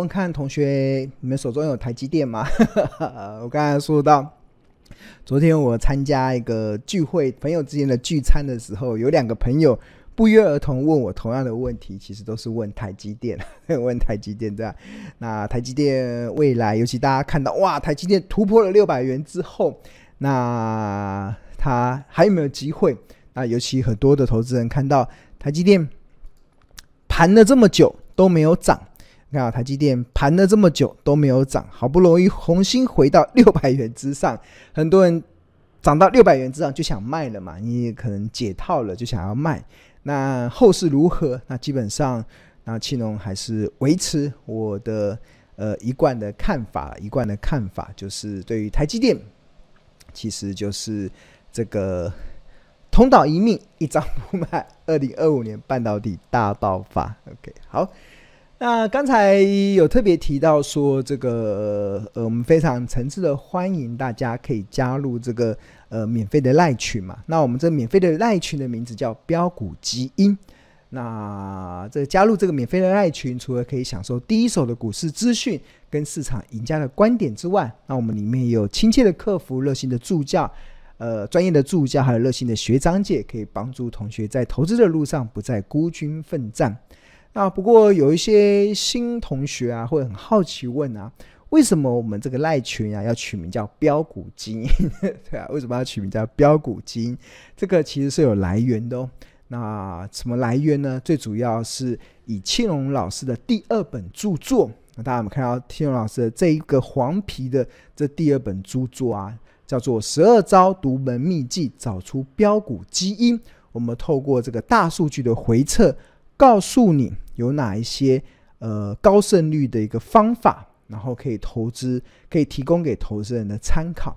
问看同学，你们手中有台积电吗？我刚才说到，昨天我参加一个聚会，朋友之间的聚餐的时候，有两个朋友不约而同问我同样的问题，其实都是问台积电，问台积电这样。那台积电未来，尤其大家看到哇，台积电突破了六百元之后，那它还有没有机会？那尤其很多的投资人看到台积电盘了这么久都没有涨。你看，台积电盘了这么久都没有涨，好不容易重新回到 六百元之上，很多人涨到六百元之上就想卖了嘛，你可能解套了就想要卖。那后市如何？那基本上，那庆农还是维持我的呃一贯的看法，一贯的看法就是对于台积电，其实就是这个同岛一命，一张不卖。二零二五年半导体大爆发，OK，好。那刚才有特别提到说，这个呃，我们非常诚挚的欢迎大家可以加入这个呃免费的赖群嘛。那我们这免费的赖群的名字叫标股基因。那这加入这个免费的赖群，除了可以享受第一手的股市资讯跟市场赢家的观点之外，那我们里面有亲切的客服、热心的助教、呃专业的助教，还有热心的学长姐，可以帮助同学在投资的路上不再孤军奋战。那不过有一些新同学啊，会很好奇问啊，为什么我们这个赖群啊要取名叫标股基因？对啊，为什么要取名叫标股基因？这个其实是有来源的哦。那什么来源呢？最主要是以庆隆老师的第二本著作。那大家有没有看到庆隆老师的这一个黄皮的这第二本著作啊，叫做《十二招独门秘技，找出标股基因》。我们透过这个大数据的回测。告诉你有哪一些呃高胜率的一个方法，然后可以投资，可以提供给投资人的参考。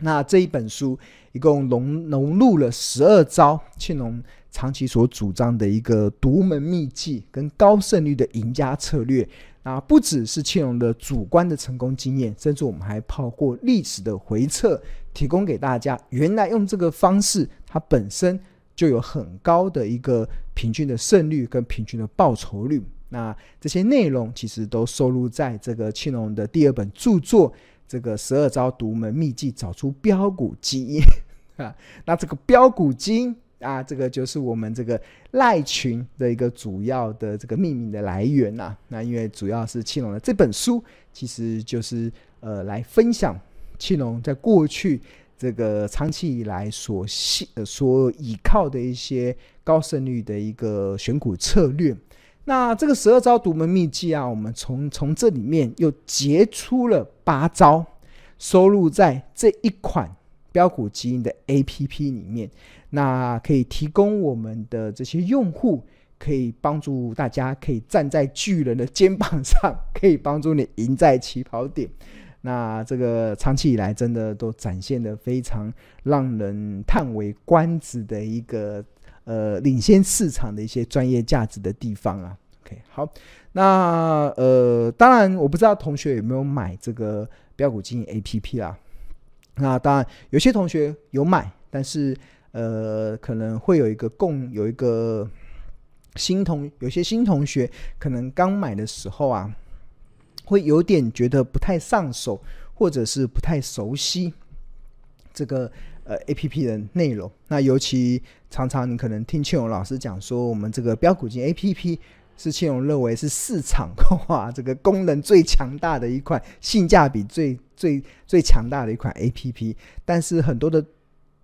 那这一本书一共融融入了十二招庆隆长期所主张的一个独门秘技跟高胜率的赢家策略。那不只是庆隆的主观的成功经验，甚至我们还跑过历史的回测，提供给大家。原来用这个方式，它本身。就有很高的一个平均的胜率跟平均的报酬率。那这些内容其实都收录在这个庆龙的第二本著作《这个十二招独门秘技，找出标股基因》啊。那这个标股基因啊，这个就是我们这个赖群的一个主要的这个命名的来源呐。那因为主要是庆龙的这本书，其实就是呃来分享庆龙在过去。这个长期以来所信呃所依靠的一些高胜率的一个选股策略，那这个十二招独门秘籍啊，我们从从这里面又截出了八招，收录在这一款标股基因的 APP 里面，那可以提供我们的这些用户，可以帮助大家可以站在巨人的肩膀上，可以帮助你赢在起跑点。那这个长期以来真的都展现的非常让人叹为观止的一个呃领先市场的一些专业价值的地方啊。OK，好，那呃当然我不知道同学有没有买这个标股基因 APP 啊。那当然有些同学有买，但是呃可能会有一个共有一个新同有些新同学可能刚买的时候啊。会有点觉得不太上手，或者是不太熟悉这个呃 A P P 的内容。那尤其常常你可能听庆荣老师讲说，我们这个标股金 A P P 是庆荣认为是市场哇 这个功能最强大的一款，性价比最最最强大的一款 A P P。但是很多的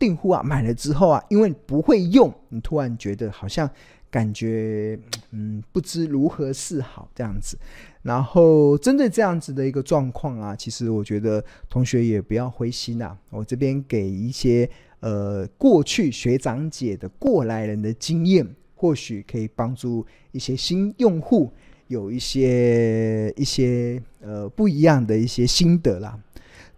订户啊买了之后啊，因为不会用，你突然觉得好像。感觉嗯，不知如何是好这样子，然后针对这样子的一个状况啊，其实我觉得同学也不要灰心呐。我这边给一些呃过去学长姐的过来人的经验，或许可以帮助一些新用户有一些一些呃不一样的一些心得啦。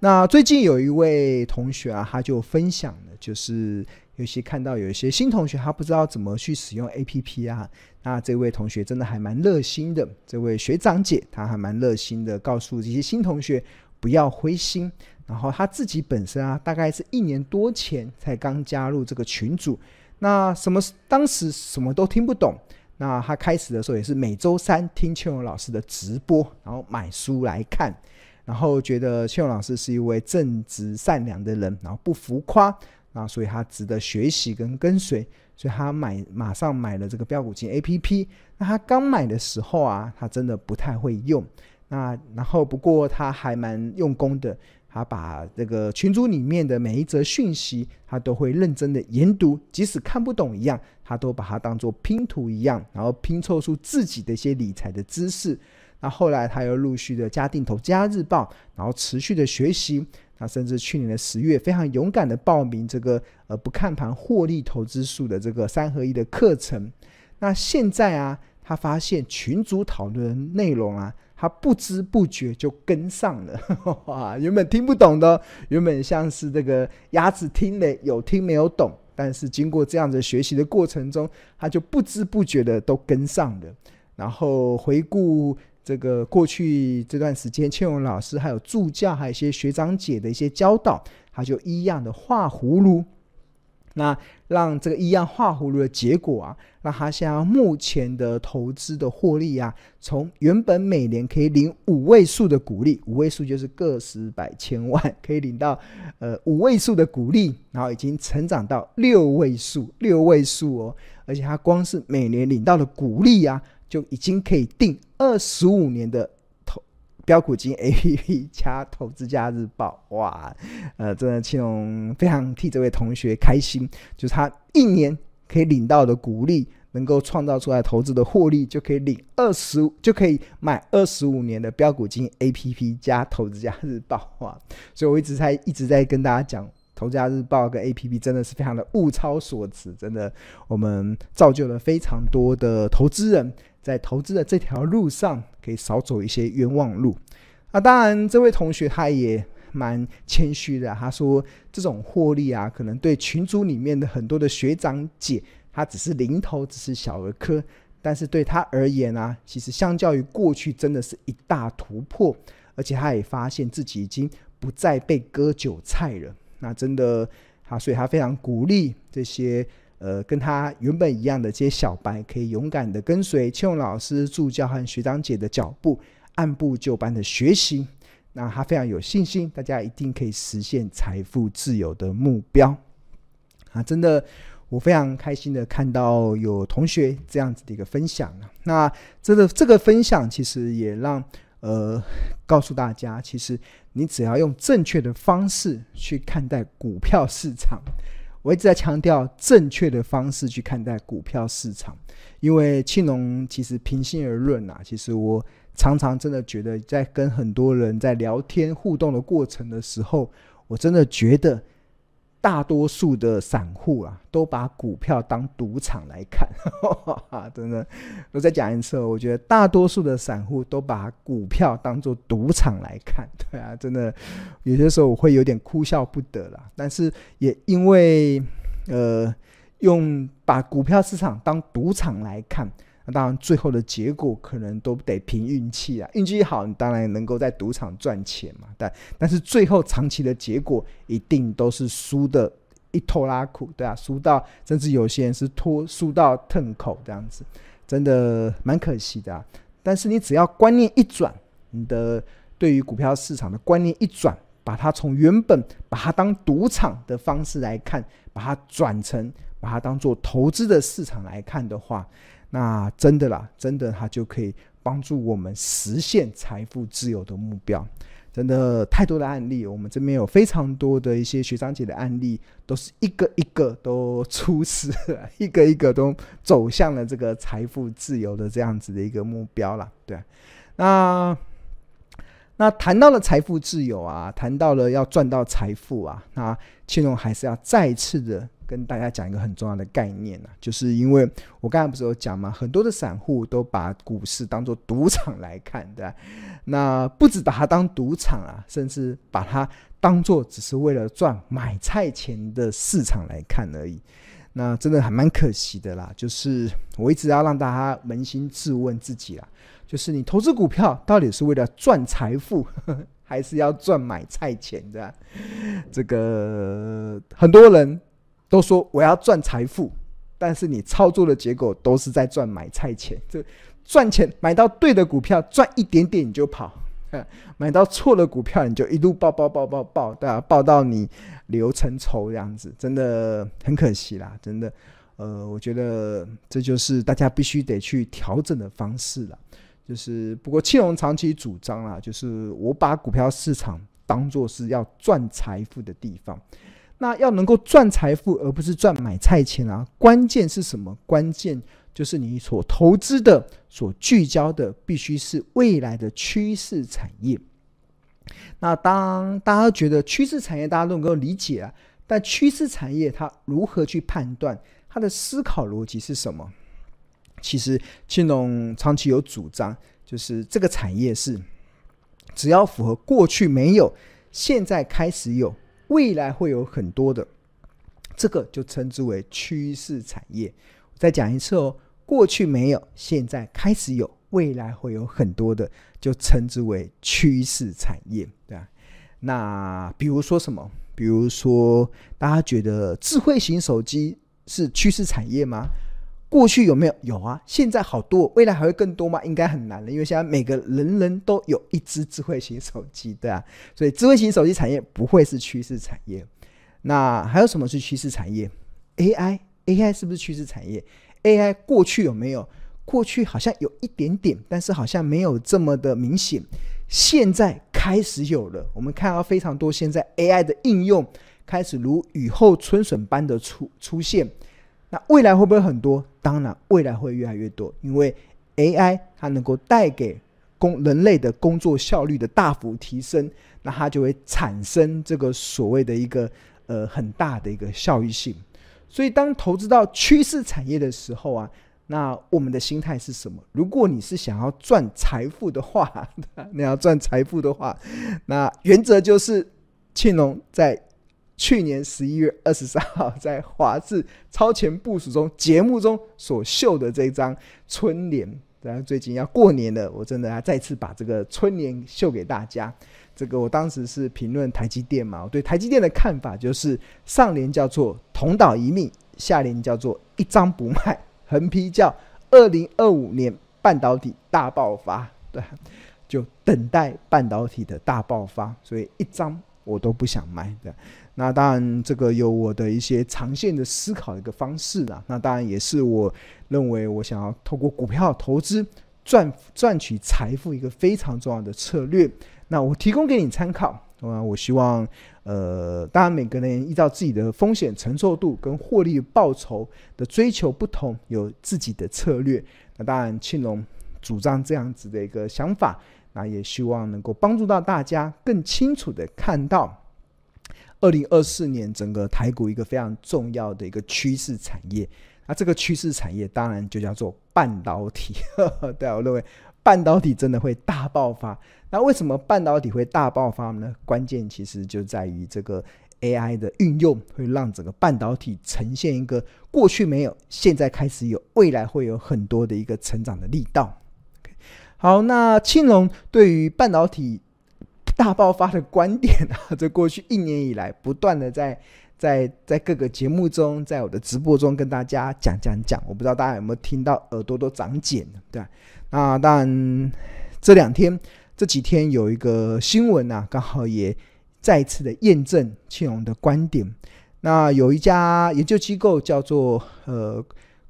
那最近有一位同学啊，他就分享了，就是。尤其看到有一些新同学，他不知道怎么去使用 APP 啊，那这位同学真的还蛮热心的。这位学长姐，她还蛮热心的，告诉这些新同学不要灰心。然后他自己本身啊，大概是一年多前才刚加入这个群组，那什么当时什么都听不懂，那他开始的时候也是每周三听庆荣老师的直播，然后买书来看，然后觉得庆荣老师是一位正直善良的人，然后不浮夸，那所以他值得学习跟跟随，所以他买马上买了这个标股金 APP。那他刚买的时候啊，他真的不太会用，那然后不过他还蛮用功的。他把这个群组里面的每一则讯息，他都会认真的研读，即使看不懂一样，他都把它当做拼图一样，然后拼凑出自己的一些理财的知识。那后来他又陆续的加定《投加日报》，然后持续的学习。那甚至去年的十月，非常勇敢的报名这个呃不看盘获利投资术的这个三合一的课程。那现在啊，他发现群组讨论内容啊。他不知不觉就跟上了，哇！原本听不懂的，原本像是这个鸭子听了有听没有懂，但是经过这样子学习的过程中，他就不知不觉的都跟上了。然后回顾这个过去这段时间，庆荣老师还有助教，还有一些学长姐的一些教导，他就一样的画葫芦。那让这个一样画葫芦的结果啊，让他现在目前的投资的获利啊，从原本每年可以领五位数的股利，五位数就是个十百千万，可以领到呃五位数的股利，然后已经成长到六位数，六位数哦，而且他光是每年领到的股利啊，就已经可以定二十五年的。投标股金 APP 加投资家日报，哇，呃，真的庆荣非常替这位同学开心，就是他一年可以领到的股利，能够创造出来投资的获利，就可以领二十，就可以买二十五年的标股金 APP 加投资家日报，哇！所以我一直在一直在跟大家讲，投资家日报跟 APP 真的是非常的物超所值，真的，我们造就了非常多的投资人。在投资的这条路上，可以少走一些冤枉路。那当然，这位同学他也蛮谦虚的，他说这种获利啊，可能对群组里面的很多的学长姐，他只是零头，只是小儿科，但是对他而言啊，其实相较于过去，真的是一大突破。而且他也发现自己已经不再被割韭菜了。那真的，他所以他非常鼓励这些。呃，跟他原本一样的这些小白，可以勇敢的跟随庆荣老师助教和学长姐的脚步，按部就班的学习。那他非常有信心，大家一定可以实现财富自由的目标。啊，真的，我非常开心的看到有同学这样子的一个分享。那这个这个分享其实也让呃告诉大家，其实你只要用正确的方式去看待股票市场。我一直在强调正确的方式去看待股票市场，因为庆龙其实平心而论啊，其实我常常真的觉得，在跟很多人在聊天互动的过程的时候，我真的觉得。大多数的散户啊，都把股票当赌场来看，真的。我再讲一次，我觉得大多数的散户都把股票当做赌场来看，对啊，真的，有些时候我会有点哭笑不得啦。但是也因为，呃，用把股票市场当赌场来看。当然，最后的结果可能都得凭运气啊。运气好，你当然能够在赌场赚钱嘛。但但是最后长期的结果一定都是输的一拖拉苦，对啊，输到甚至有些人是拖输到吞口这样子，真的蛮可惜的啊。但是你只要观念一转，你的对于股票市场的观念一转，把它从原本把它当赌场的方式来看，把它转成把它当做投资的市场来看的话。那真的啦，真的，它就可以帮助我们实现财富自由的目标。真的太多的案例，我们这边有非常多的一些学长姐的案例，都是一个一个都出师，一个一个都走向了这个财富自由的这样子的一个目标了。对，那那谈到了财富自由啊，谈到了要赚到财富啊，那庆荣还是要再次的。跟大家讲一个很重要的概念啊，就是因为我刚才不是有讲嘛？很多的散户都把股市当做赌场来看，对吧？那不止把它当赌场啊，甚至把它当做只是为了赚买菜钱的市场来看而已。那真的还蛮可惜的啦。就是我一直要让大家扪心自问自己啦，就是你投资股票到底是为了赚财富，还是要赚买菜钱的？这个很多人。都说我要赚财富，但是你操作的结果都是在赚买菜钱。这赚钱买到对的股票，赚一点点你就跑；买到错的股票，你就一路抱抱抱抱抱，对啊，抱到你流成仇这样子，真的很可惜啦，真的。呃，我觉得这就是大家必须得去调整的方式了。就是不过庆隆长期主张啦，就是我把股票市场当做是要赚财富的地方。那要能够赚财富，而不是赚买菜钱啊！关键是什么？关键就是你所投资的、所聚焦的，必须是未来的趋势产业。那当大家觉得趋势产业大家都能够理解啊，但趋势产业它如何去判断？它的思考逻辑是什么？其实青龙长期有主张，就是这个产业是只要符合过去没有，现在开始有，未来会有很多的，这个就称之为趋势产业。我再讲一次哦，过去没有，现在开始有，未来会有很多的，就称之为趋势产业，对吧？那比如说什么？比如说大家觉得智慧型手机？是趋势产业吗？过去有没有？有啊，现在好多，未来还会更多吗？应该很难了，因为现在每个人人都有一支智慧型手机，对啊，所以智慧型手机产业不会是趋势产业。那还有什么是趋势产业？AI，AI 是不是趋势产业？AI 过去有没有？过去好像有一点点，但是好像没有这么的明显。现在开始有了，我们看到非常多现在 AI 的应用。开始如雨后春笋般的出出现，那未来会不会很多？当然，未来会越来越多，因为 AI 它能够带给工人类的工作效率的大幅提升，那它就会产生这个所谓的一个呃很大的一个效益性。所以，当投资到趋势产业的时候啊，那我们的心态是什么？如果你是想要赚财富的话，你要赚财富的话，那原则就是庆隆在。去年十一月二十三号，在华视超前部署中节目中所秀的这张春联，然后最近要过年了，我真的要再次把这个春联秀给大家。这个我当时是评论台积电嘛，我对台积电的看法就是上联叫做“同岛一命”，下联叫做“一张不卖”，横批叫“二零二五年半导体大爆发”。对，就等待半导体的大爆发，所以一张我都不想卖的。那当然，这个有我的一些长线的思考的一个方式啦。那当然也是我认为我想要透过股票投资赚赚取财富一个非常重要的策略。那我提供给你参考啊。我希望，呃，当然每个人依照自己的风险承受度跟获利报酬的追求不同，有自己的策略。那当然，庆隆主张这样子的一个想法，那也希望能够帮助到大家更清楚的看到。二零二四年，整个台股一个非常重要的一个趋势产业，那这个趋势产业当然就叫做半导体。对啊，我认为半导体真的会大爆发。那为什么半导体会大爆发呢？关键其实就在于这个 AI 的运用，会让整个半导体呈现一个过去没有，现在开始有，未来会有很多的一个成长的力道。好，那青龙对于半导体。大爆发的观点啊，这过去一年以来不断的在在在各个节目中，在我的直播中跟大家讲讲讲，我不知道大家有没有听到耳朵都长茧了，对？那当然这两天这几天有一个新闻啊，刚好也再次的验证庆荣的观点。那有一家研究机构叫做呃。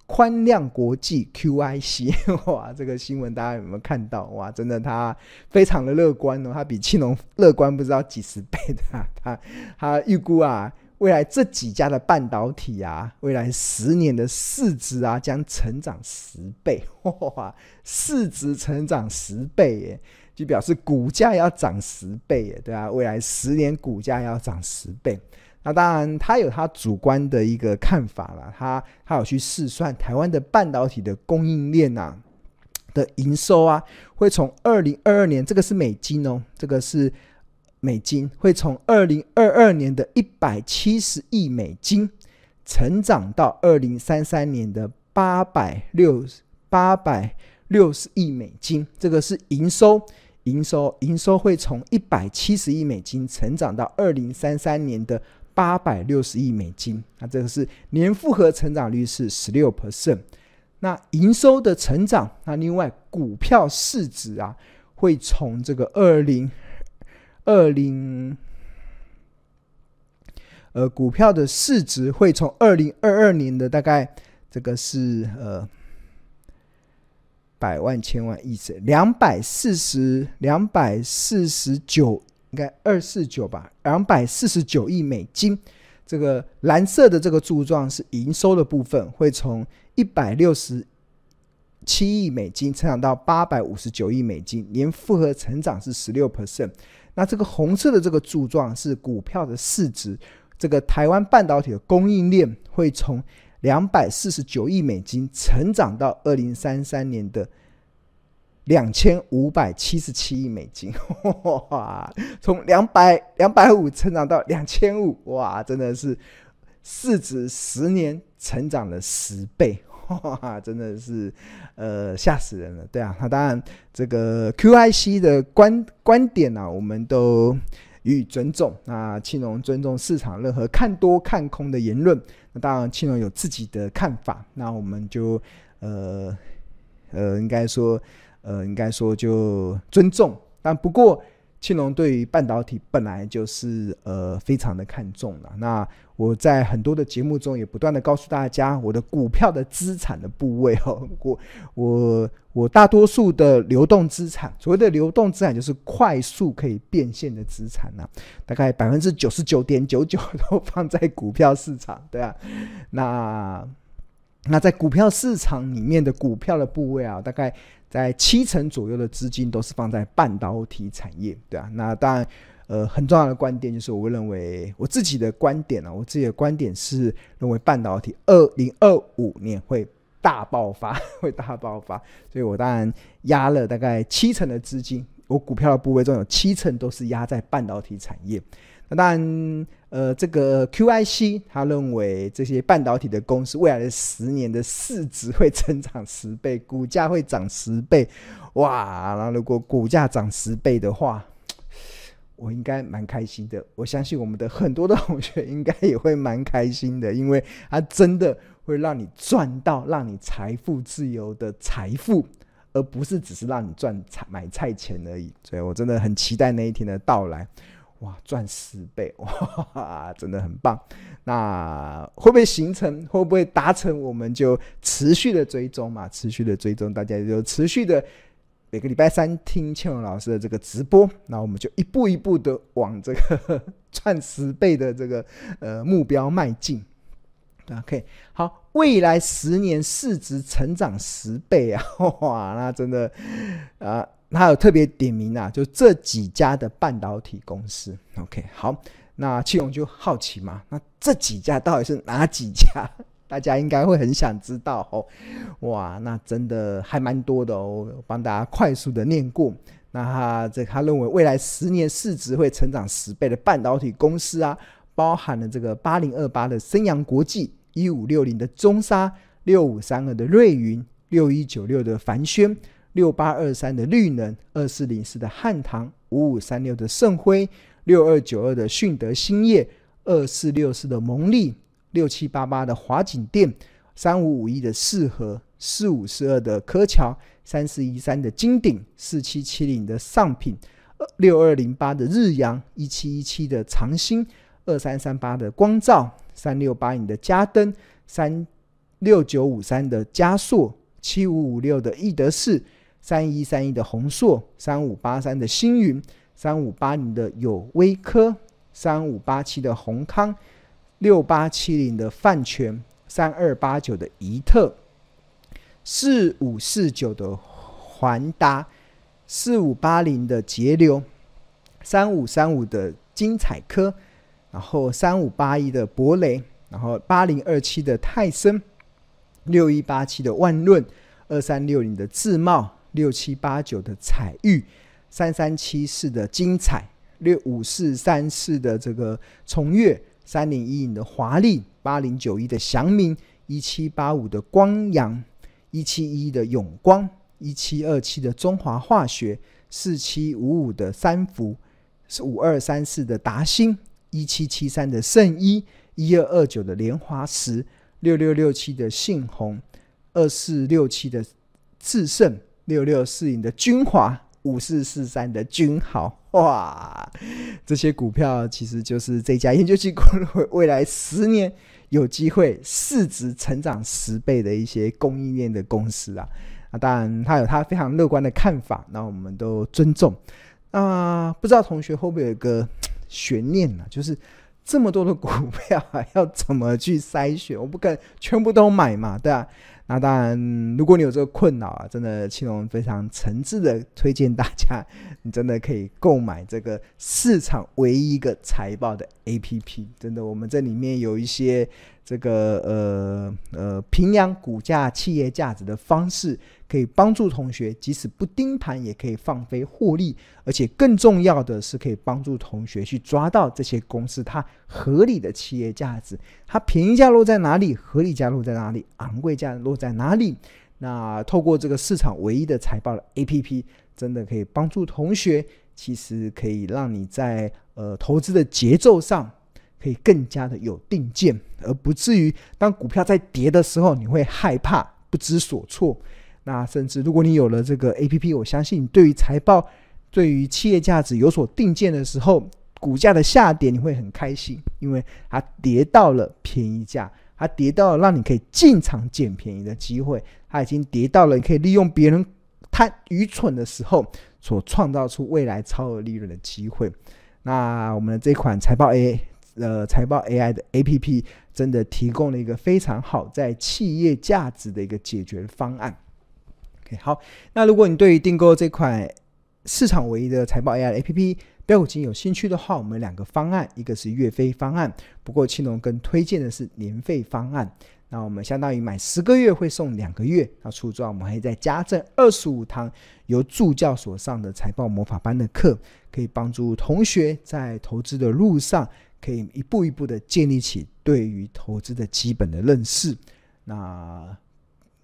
宽量国际 QIC，哇，这个新闻大家有没有看到？哇，真的他非常的乐观哦，他比庆隆乐观不知道几十倍的。他他预估啊，未来这几家的半导体啊，未来十年的市值啊，将成长十倍，哇，市值成长十倍耶，就表示股价要涨十倍耶，对啊，未来十年股价要涨十倍。那当然，他有他主观的一个看法了。他他有去试算台湾的半导体的供应链啊的营收啊，会从二零二二年，这个是美金哦，这个是美金，会从二零二二年的一百七十亿美金，成长到二零三三年的八百六八百六十亿美金。这个是营收，营收，营收会从一百七十亿美金成长到二零三三年的。八百六十亿美金。那这个是年复合成长率是十六 percent。那营收的成长，那另外股票市值啊，会从这个二零二零。呃，股票的市值会从二零二二年的大概这个是呃百万千万亿是两百四十两百四十九，应该二四九吧，两百四十九亿美金。这个蓝色的这个柱状是营收的部分，会从一百六十七亿美金成长到八百五十九亿美金，年复合成长是十六 percent。那这个红色的这个柱状是股票的市值。这个台湾半导体的供应链会从两百四十九亿美金成长到二零三三年的两千五百七十七亿美金，哇！从两百两百五成长到两千五，哇！真的是市值十年成长了十倍，哇！真的是呃吓死人了，对啊。那当然，这个 QIC 的观观点呢、我们都。予以尊重。那庆龙尊重市场任何看多看空的言论。那当然，庆龙有自己的看法。那我们就呃呃，应该说呃，应该说就尊重。但不过。庆隆对于半导体本来就是呃非常的看重了。那我在很多的节目中也不断的告诉大家，我的股票的资产的部位哦，我我我大多数的流动资产，所谓的流动资产就是快速可以变现的资产呐，大概百分之九十九点九九都放在股票市场，对啊，那那在股票市场里面的股票的部位啊，大概。在七成左右的资金都是放在半导体产业，对啊，那当然，呃，很重要的观点就是，我认为我自己的观点、啊，我自己的观点是认为半导体二零二五年会大爆发，会大爆发，所以我当然压了大概七成的资金，我股票的部位中有七成都是压在半导体产业。那当然，呃，这个 QIC 他认为这些半导体的公司未来的十年的市值会增长十倍，股价会涨十倍，哇！然后如果股价涨十倍的话，我应该蛮开心的。我相信我们的很多的同学应该也会蛮开心的，因为它真的会让你赚到让你财富自由的财富，而不是只是让你赚菜买菜钱而已。所以我真的很期待那一天的到来。哇，赚十倍 哇，真的很棒。那会不会形成？会不会达成？我们就持续的追踪嘛，持续的追踪，大家就持续的每个礼拜三听庆隆老师的这个直播。那我们就一步一步的往这个 赚十倍的这个呃目标迈进。OK，好，未来十年市值成长十倍啊！哇，那真的啊。他有特别点名啊，就这几家的半导体公司。OK，好，那庆隆就好奇嘛，那这几家到底是哪几家？大家应该会很想知道哦。哇，那真的还蛮多的哦，帮大家快速的念过。那他这他认为未来十年市值会成长十倍的半导体公司啊，包含了这个八零二八的升阳国际、一五六零的中砂、六五三二的瑞云、六一九六的凡轩。六八二三的绿能，二四零四的汉唐，五五三六的盛辉，六二九二的迅德兴业，二四六四的蒙利，六七八八的华景电，三五五一的世和，四五四二的柯桥，三四一三的金鼎，四七七零的上品，六二零八的日阳，一七一七的长兴，二三三八的光照，三六八零的嘉登，三六九五三的嘉硕，七五五六的易德视。三一三一的弘硕，三五八三的星云，三五八零的友微科，三五八七的宏康，六八七零的泛全，三二八九的怡特，四五四九的环达，四五八零的节流，三五三五的精彩科，然后三五八一的博雷，然后八零二七的泰森，六一八七的万润，二三六零的自贸。六七八九的彩玉，三三七四的精彩，六五四三四的这个崇越，三零一零的华丽，八零九一的祥明，一七八五的光阳，一七一的永光，一七二七的中华化学，四七五五的三福，是五二三四的达兴，一七七三的圣一，一二二九的莲华石，六六六七的信鸿，二四六七的智胜，六六四零的君华，五四四三的君豪，哇，这些股票其实就是这家研究机构未来十年有机会市值成长十倍的一些供应链的公司啊。啊，当然他有他非常乐观的看法，那我们都尊重。啊，不知道同学会不会有一个 悬念呢？就是这么多的股票，要怎么去筛选？我不可能全部都买嘛，对吧？那当然，如果你有这个困扰啊，真的青龙非常诚挚的推荐大家，你真的可以购买这个市场唯一一个财报的 APP。真的，我们这里面有一些这个呃呃评量股价、企业价值的方式。可以帮助同学，即使不盯盘也可以放飞获利，而且更重要的是，可以帮助同学去抓到这些公司它合理的企业价值，它便宜价落在哪里，合理价落在哪里，昂贵价落在哪里。那透过这个市场唯一的财报的 APP，真的可以帮助同学，其实可以让你在呃投资的节奏上可以更加的有定见，而不至于当股票在跌的时候，你会害怕不知所措。那甚至，如果你有了这个 APP，我相信你对于财报、对于企业价值有所定见的时候，股价的下跌你会很开心，因为它跌到了便宜价，它跌到了让你可以进场捡便宜的机会，它已经跌到了你可以利用别人太愚蠢的时候所创造出未来超额利润的机会。那我们的这款财报 A 呃财报 AI 的 APP 真的提供了一个非常好在企业价值的一个解决方案。好，那如果你对于订购这款市场唯一的财报 AI 的 APP 飙股金有兴趣的话，我们两个方案，一个是月费方案，不过青龙更推荐的是年费方案。那我们相当于买十个月会送两个月，那出装我们还可以再加赠二十五堂由助教所上的财报魔法班的课，可以帮助同学在投资的路上可以一步一步的建立起对于投资的基本的认识。那。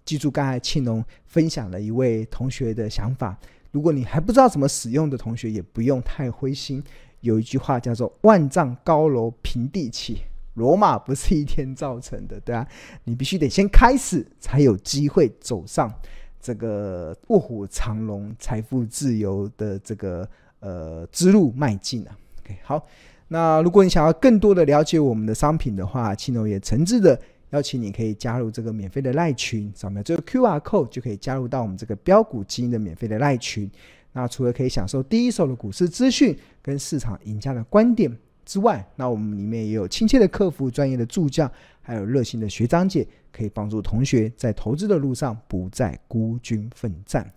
记住刚才庆龙分享了一位同学的想法，如果你还不知道怎么使用的同学，也不用太灰心。有一句话叫做“万丈高楼平地起”，罗马不是一天造成的，对啊，你必须得先开始，才有机会走上这个卧虎藏龙、财富自由的这个呃之路迈进啊。好，那如果你想要更多的了解我们的商品的话，庆龙也诚挚的。邀请你可以加入这个免费的赖群，扫描这个 QR code 就可以加入到我们这个标股基因的免费的赖群。那除了可以享受第一手的股市资讯跟市场赢家的观点之外，那我们里面也有亲切的客服、专业的助教，还有热心的学长姐，可以帮助同学在投资的路上不再孤军奋战。